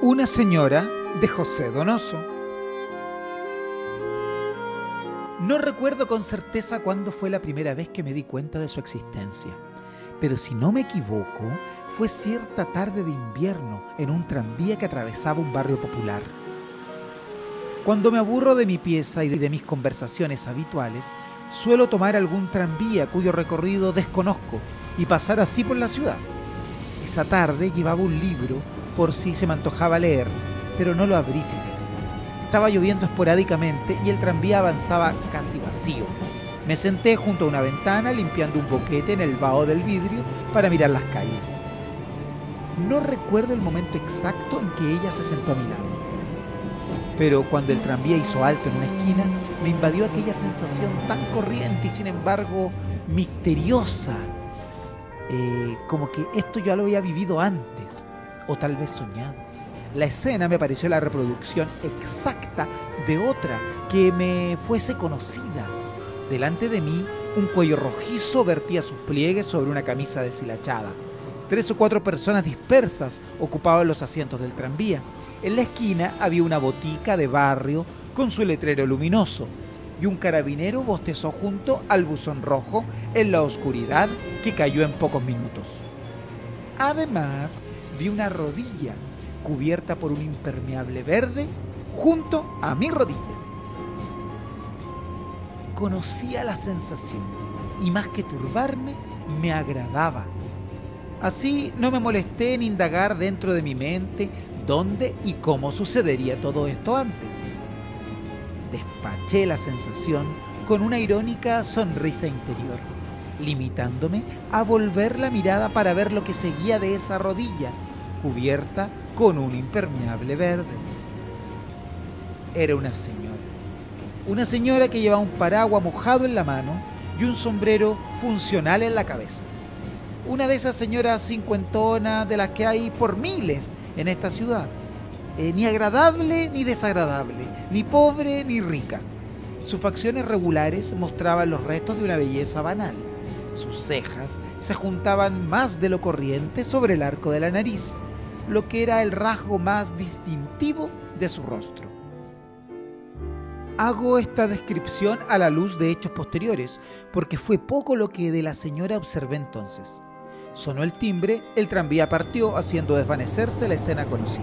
Una señora de José Donoso. No recuerdo con certeza cuándo fue la primera vez que me di cuenta de su existencia, pero si no me equivoco, fue cierta tarde de invierno en un tranvía que atravesaba un barrio popular. Cuando me aburro de mi pieza y de mis conversaciones habituales, suelo tomar algún tranvía cuyo recorrido desconozco y pasar así por la ciudad. Esa tarde llevaba un libro por si se me antojaba leer, pero no lo abrí. Estaba lloviendo esporádicamente y el tranvía avanzaba casi vacío. Me senté junto a una ventana limpiando un boquete en el vaho del vidrio para mirar las calles. No recuerdo el momento exacto en que ella se sentó a mi lado. Pero cuando el tranvía hizo alto en una esquina, me invadió aquella sensación tan corriente y sin embargo misteriosa, eh, como que esto ya lo había vivido antes, o tal vez soñado. La escena me pareció la reproducción exacta de otra que me fuese conocida. Delante de mí, un cuello rojizo vertía sus pliegues sobre una camisa deshilachada. Tres o cuatro personas dispersas ocupaban los asientos del tranvía. En la esquina había una botica de barrio con su letrero luminoso y un carabinero bostezó junto al buzón rojo en la oscuridad que cayó en pocos minutos. Además, vi una rodilla cubierta por un impermeable verde junto a mi rodilla. Conocía la sensación y más que turbarme, me agradaba. Así no me molesté en indagar dentro de mi mente dónde y cómo sucedería todo esto antes. Despaché la sensación con una irónica sonrisa interior, limitándome a volver la mirada para ver lo que seguía de esa rodilla, cubierta con un impermeable verde. Era una señora. Una señora que llevaba un paraguas mojado en la mano y un sombrero funcional en la cabeza. Una de esas señoras cincuentonas de las que hay por miles en esta ciudad. Eh, ni agradable ni desagradable, ni pobre ni rica. Sus facciones regulares mostraban los restos de una belleza banal. Sus cejas se juntaban más de lo corriente sobre el arco de la nariz, lo que era el rasgo más distintivo de su rostro. Hago esta descripción a la luz de hechos posteriores, porque fue poco lo que de la señora observé entonces. Sonó el timbre, el tranvía partió haciendo desvanecerse la escena conocida,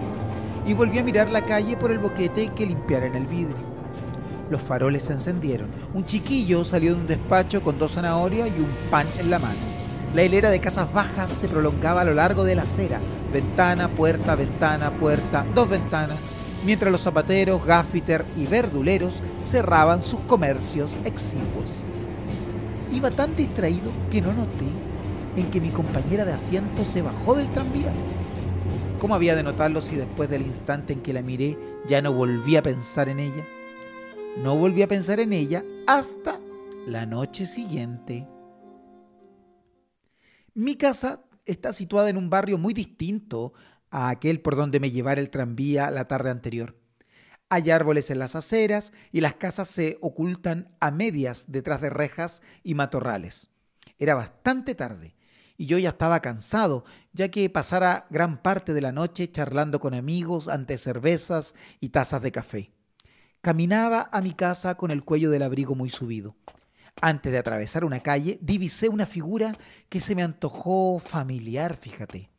y volví a mirar la calle por el boquete que limpiara en el vidrio. Los faroles se encendieron. Un chiquillo salió de un despacho con dos zanahorias y un pan en la mano. La hilera de casas bajas se prolongaba a lo largo de la acera, ventana, puerta, ventana, puerta, dos ventanas, mientras los zapateros, gaffiter y verduleros cerraban sus comercios exiguos. Iba tan distraído que no noté en que mi compañera de asiento se bajó del tranvía. ¿Cómo había de notarlo si después del instante en que la miré ya no volví a pensar en ella? No volví a pensar en ella hasta la noche siguiente. Mi casa está situada en un barrio muy distinto a aquel por donde me llevara el tranvía la tarde anterior. Hay árboles en las aceras y las casas se ocultan a medias detrás de rejas y matorrales. Era bastante tarde y yo ya estaba cansado, ya que pasara gran parte de la noche charlando con amigos ante cervezas y tazas de café. Caminaba a mi casa con el cuello del abrigo muy subido. Antes de atravesar una calle, divisé una figura que se me antojó familiar, fíjate,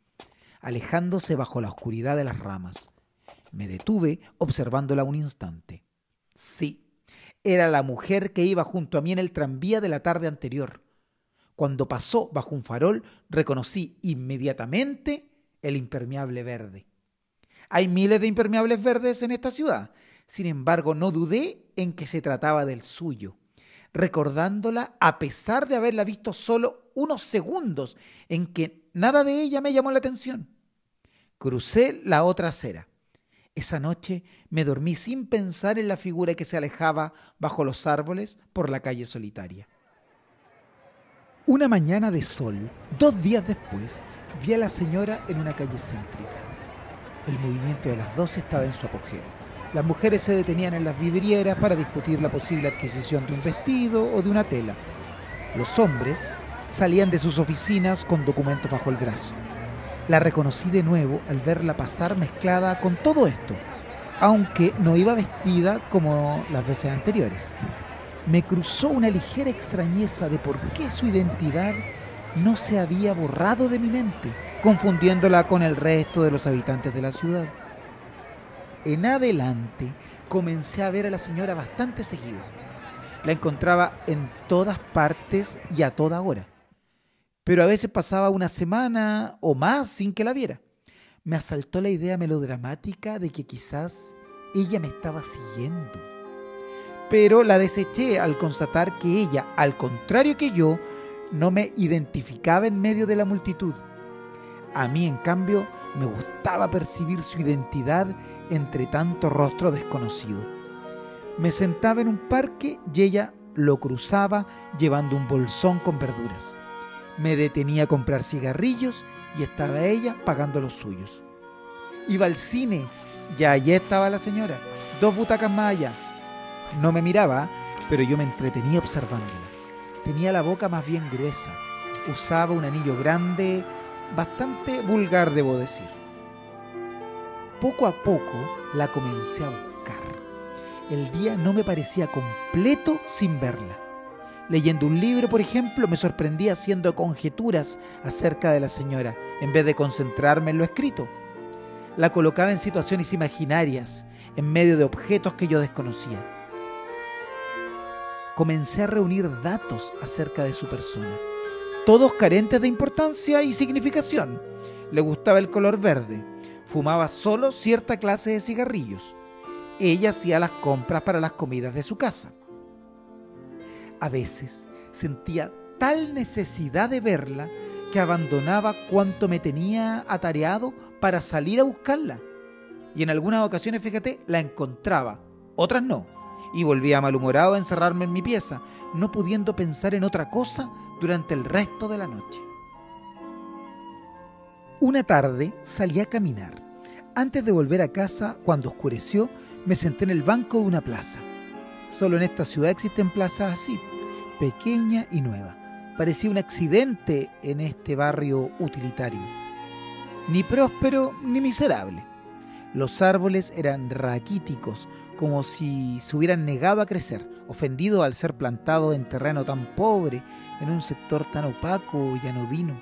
alejándose bajo la oscuridad de las ramas. Me detuve observándola un instante. Sí, era la mujer que iba junto a mí en el tranvía de la tarde anterior. Cuando pasó bajo un farol, reconocí inmediatamente el impermeable verde. Hay miles de impermeables verdes en esta ciudad. Sin embargo, no dudé en que se trataba del suyo, recordándola a pesar de haberla visto solo unos segundos en que nada de ella me llamó la atención. Crucé la otra acera. Esa noche me dormí sin pensar en la figura que se alejaba bajo los árboles por la calle solitaria. Una mañana de sol, dos días después, vi a la señora en una calle céntrica. El movimiento de las dos estaba en su apogeo. Las mujeres se detenían en las vidrieras para discutir la posible adquisición de un vestido o de una tela. Los hombres salían de sus oficinas con documentos bajo el brazo. La reconocí de nuevo al verla pasar mezclada con todo esto, aunque no iba vestida como las veces anteriores. Me cruzó una ligera extrañeza de por qué su identidad no se había borrado de mi mente, confundiéndola con el resto de los habitantes de la ciudad. En adelante comencé a ver a la señora bastante seguido. La encontraba en todas partes y a toda hora. Pero a veces pasaba una semana o más sin que la viera. Me asaltó la idea melodramática de que quizás ella me estaba siguiendo. Pero la deseché al constatar que ella, al contrario que yo, no me identificaba en medio de la multitud. A mí, en cambio, me gustaba percibir su identidad entre tanto rostro desconocido. Me sentaba en un parque y ella lo cruzaba llevando un bolsón con verduras. Me detenía a comprar cigarrillos y estaba ella pagando los suyos. Iba al cine y allí estaba la señora, dos butacas más allá. No me miraba, pero yo me entretenía observándola. Tenía la boca más bien gruesa. Usaba un anillo grande, bastante vulgar debo decir. Poco a poco la comencé a buscar. El día no me parecía completo sin verla. Leyendo un libro, por ejemplo, me sorprendía haciendo conjeturas acerca de la señora, en vez de concentrarme en lo escrito. La colocaba en situaciones imaginarias, en medio de objetos que yo desconocía comencé a reunir datos acerca de su persona, todos carentes de importancia y significación. Le gustaba el color verde, fumaba solo cierta clase de cigarrillos. Ella hacía las compras para las comidas de su casa. A veces sentía tal necesidad de verla que abandonaba cuanto me tenía atareado para salir a buscarla. Y en algunas ocasiones, fíjate, la encontraba, otras no y volvía malhumorado a encerrarme en mi pieza, no pudiendo pensar en otra cosa durante el resto de la noche. Una tarde salí a caminar. Antes de volver a casa, cuando oscureció, me senté en el banco de una plaza. Solo en esta ciudad existen plazas así, pequeña y nueva. Parecía un accidente en este barrio utilitario. Ni próspero ni miserable. Los árboles eran raquíticos, como si se hubieran negado a crecer, ofendido al ser plantado en terreno tan pobre, en un sector tan opaco y anodino.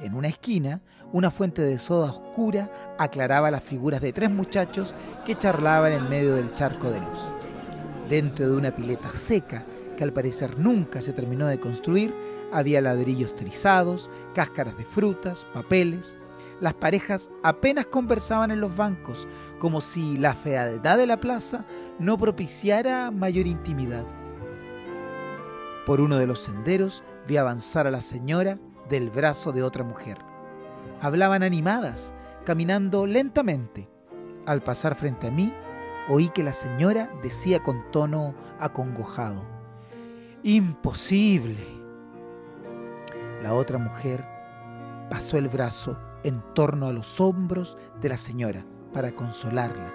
En una esquina, una fuente de soda oscura aclaraba las figuras de tres muchachos que charlaban en medio del charco de luz. Dentro de una pileta seca, que al parecer nunca se terminó de construir, había ladrillos trizados, cáscaras de frutas, papeles, las parejas apenas conversaban en los bancos, como si la fealdad de la plaza no propiciara mayor intimidad. Por uno de los senderos vi avanzar a la señora del brazo de otra mujer. Hablaban animadas, caminando lentamente. Al pasar frente a mí, oí que la señora decía con tono acongojado, Imposible. La otra mujer pasó el brazo en torno a los hombros de la señora para consolarla.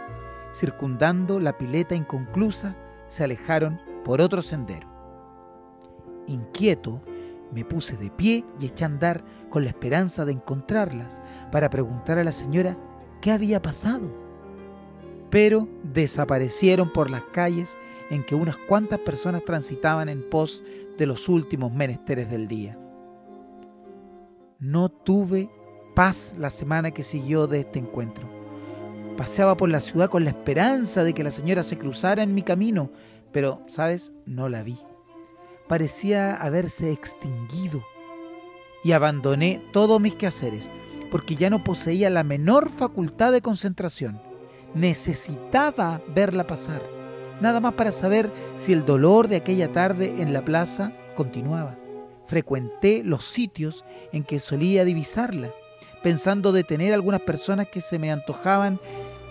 Circundando la pileta inconclusa, se alejaron por otro sendero. Inquieto, me puse de pie y eché a andar con la esperanza de encontrarlas para preguntar a la señora qué había pasado. Pero desaparecieron por las calles en que unas cuantas personas transitaban en pos de los últimos menesteres del día. No tuve paz la semana que siguió de este encuentro. Paseaba por la ciudad con la esperanza de que la señora se cruzara en mi camino, pero, ¿sabes? No la vi. Parecía haberse extinguido. Y abandoné todos mis quehaceres, porque ya no poseía la menor facultad de concentración. Necesitaba verla pasar, nada más para saber si el dolor de aquella tarde en la plaza continuaba. Frecuenté los sitios en que solía divisarla pensando detener a algunas personas que se me antojaban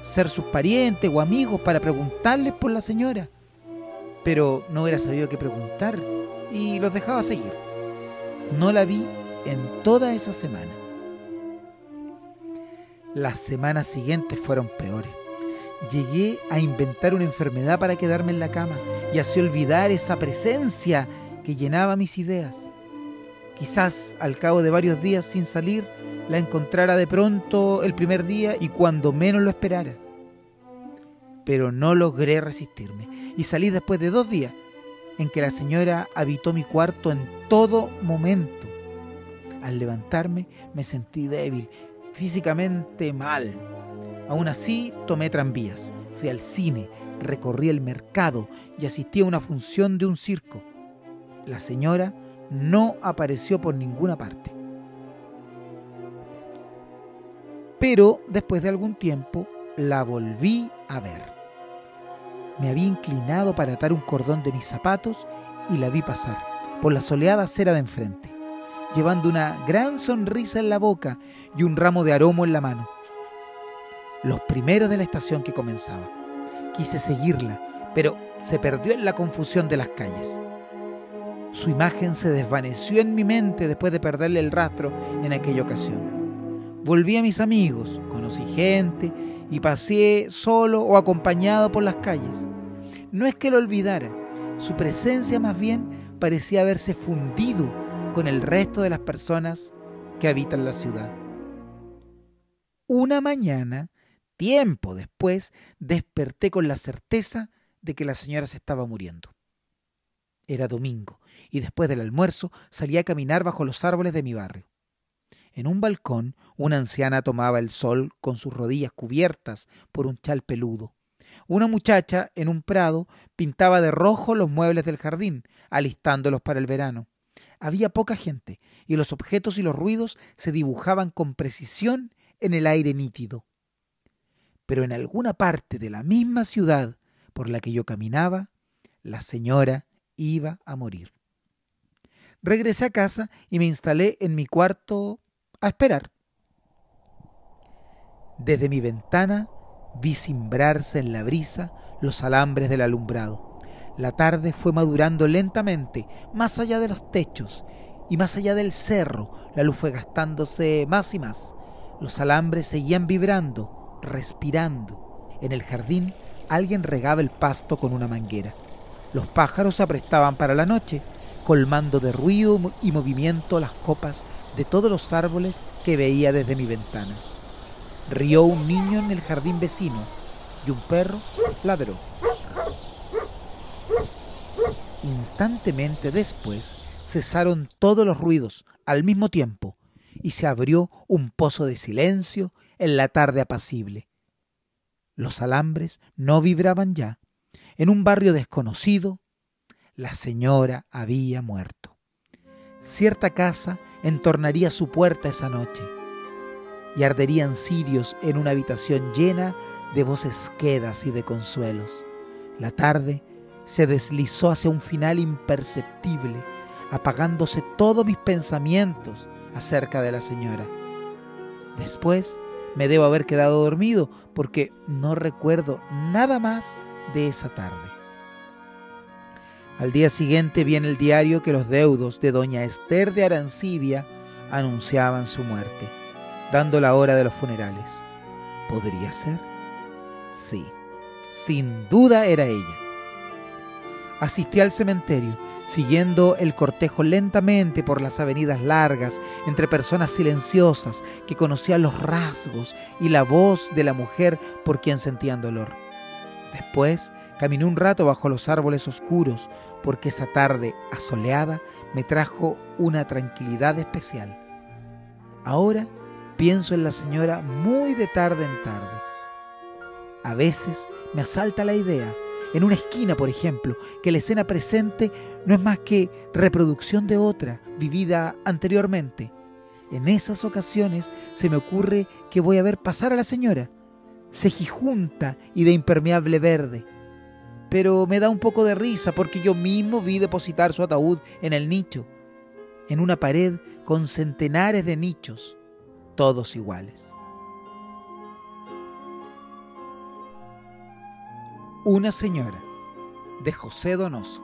ser sus parientes o amigos para preguntarles por la señora. Pero no hubiera sabido qué preguntar y los dejaba seguir. No la vi en toda esa semana. Las semanas siguientes fueron peores. Llegué a inventar una enfermedad para quedarme en la cama y así olvidar esa presencia que llenaba mis ideas. Quizás al cabo de varios días sin salir, la encontrara de pronto el primer día y cuando menos lo esperara. Pero no logré resistirme y salí después de dos días en que la señora habitó mi cuarto en todo momento. Al levantarme me sentí débil, físicamente mal. Aún así tomé tranvías, fui al cine, recorrí el mercado y asistí a una función de un circo. La señora no apareció por ninguna parte. Pero después de algún tiempo la volví a ver. Me había inclinado para atar un cordón de mis zapatos y la vi pasar por la soleada acera de enfrente, llevando una gran sonrisa en la boca y un ramo de aromo en la mano. Los primeros de la estación que comenzaba. Quise seguirla, pero se perdió en la confusión de las calles. Su imagen se desvaneció en mi mente después de perderle el rastro en aquella ocasión. Volví a mis amigos, conocí gente y pasé solo o acompañado por las calles. No es que lo olvidara, su presencia más bien parecía haberse fundido con el resto de las personas que habitan la ciudad. Una mañana, tiempo después, desperté con la certeza de que la señora se estaba muriendo. Era domingo y después del almuerzo salí a caminar bajo los árboles de mi barrio. En un balcón, una anciana tomaba el sol con sus rodillas cubiertas por un chal peludo. Una muchacha en un prado pintaba de rojo los muebles del jardín, alistándolos para el verano. Había poca gente y los objetos y los ruidos se dibujaban con precisión en el aire nítido. Pero en alguna parte de la misma ciudad por la que yo caminaba, la señora iba a morir. Regresé a casa y me instalé en mi cuarto a esperar. Desde mi ventana vi cimbrarse en la brisa los alambres del alumbrado. La tarde fue madurando lentamente, más allá de los techos y más allá del cerro, la luz fue gastándose más y más. Los alambres seguían vibrando, respirando. En el jardín alguien regaba el pasto con una manguera. Los pájaros se aprestaban para la noche colmando de ruido y movimiento las copas de todos los árboles que veía desde mi ventana. Rió un niño en el jardín vecino y un perro ladró. Instantemente después cesaron todos los ruidos al mismo tiempo y se abrió un pozo de silencio en la tarde apacible. Los alambres no vibraban ya. En un barrio desconocido, la señora había muerto. Cierta casa entornaría su puerta esa noche y arderían cirios en una habitación llena de voces quedas y de consuelos. La tarde se deslizó hacia un final imperceptible, apagándose todos mis pensamientos acerca de la señora. Después me debo haber quedado dormido porque no recuerdo nada más de esa tarde. Al día siguiente viene el diario que los deudos de doña Esther de Arancibia anunciaban su muerte, dando la hora de los funerales. ¿Podría ser? Sí, sin duda era ella. Asistí al cementerio, siguiendo el cortejo lentamente por las avenidas largas, entre personas silenciosas que conocían los rasgos y la voz de la mujer por quien sentían dolor. Después Caminé un rato bajo los árboles oscuros porque esa tarde asoleada me trajo una tranquilidad especial. Ahora pienso en la señora muy de tarde en tarde. A veces me asalta la idea, en una esquina por ejemplo, que la escena presente no es más que reproducción de otra, vivida anteriormente. En esas ocasiones se me ocurre que voy a ver pasar a la señora, cejijunta y de impermeable verde, pero me da un poco de risa porque yo mismo vi depositar su ataúd en el nicho, en una pared con centenares de nichos, todos iguales. Una señora, de José Donoso.